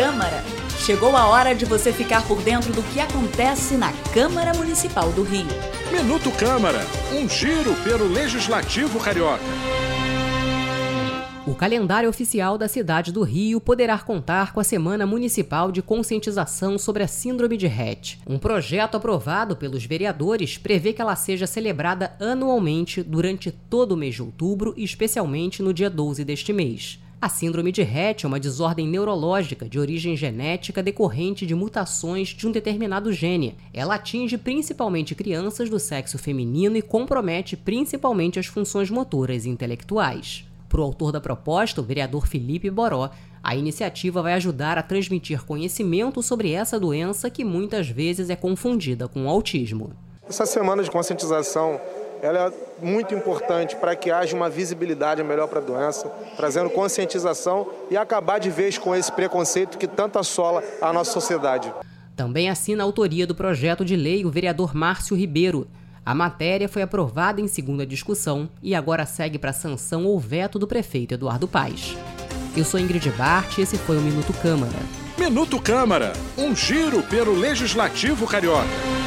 Câmara. Chegou a hora de você ficar por dentro do que acontece na Câmara Municipal do Rio. Minuto Câmara, um giro pelo Legislativo Carioca. O calendário oficial da cidade do Rio poderá contar com a Semana Municipal de Conscientização sobre a Síndrome de Rett. Um projeto aprovado pelos vereadores prevê que ela seja celebrada anualmente durante todo o mês de outubro e especialmente no dia 12 deste mês. A síndrome de Rett é uma desordem neurológica de origem genética decorrente de mutações de um determinado gene. Ela atinge principalmente crianças do sexo feminino e compromete principalmente as funções motoras e intelectuais. Para o autor da proposta, o vereador Felipe Boró, a iniciativa vai ajudar a transmitir conhecimento sobre essa doença que muitas vezes é confundida com o autismo. Essa semana de conscientização ela é muito importante para que haja uma visibilidade melhor para a doença, trazendo conscientização e acabar de vez com esse preconceito que tanto assola a nossa sociedade. Também assina a autoria do projeto de lei o vereador Márcio Ribeiro. A matéria foi aprovada em segunda discussão e agora segue para sanção ou veto do prefeito Eduardo Paes. Eu sou Ingrid Bart e esse foi o Minuto Câmara. Minuto Câmara, um giro pelo Legislativo Carioca.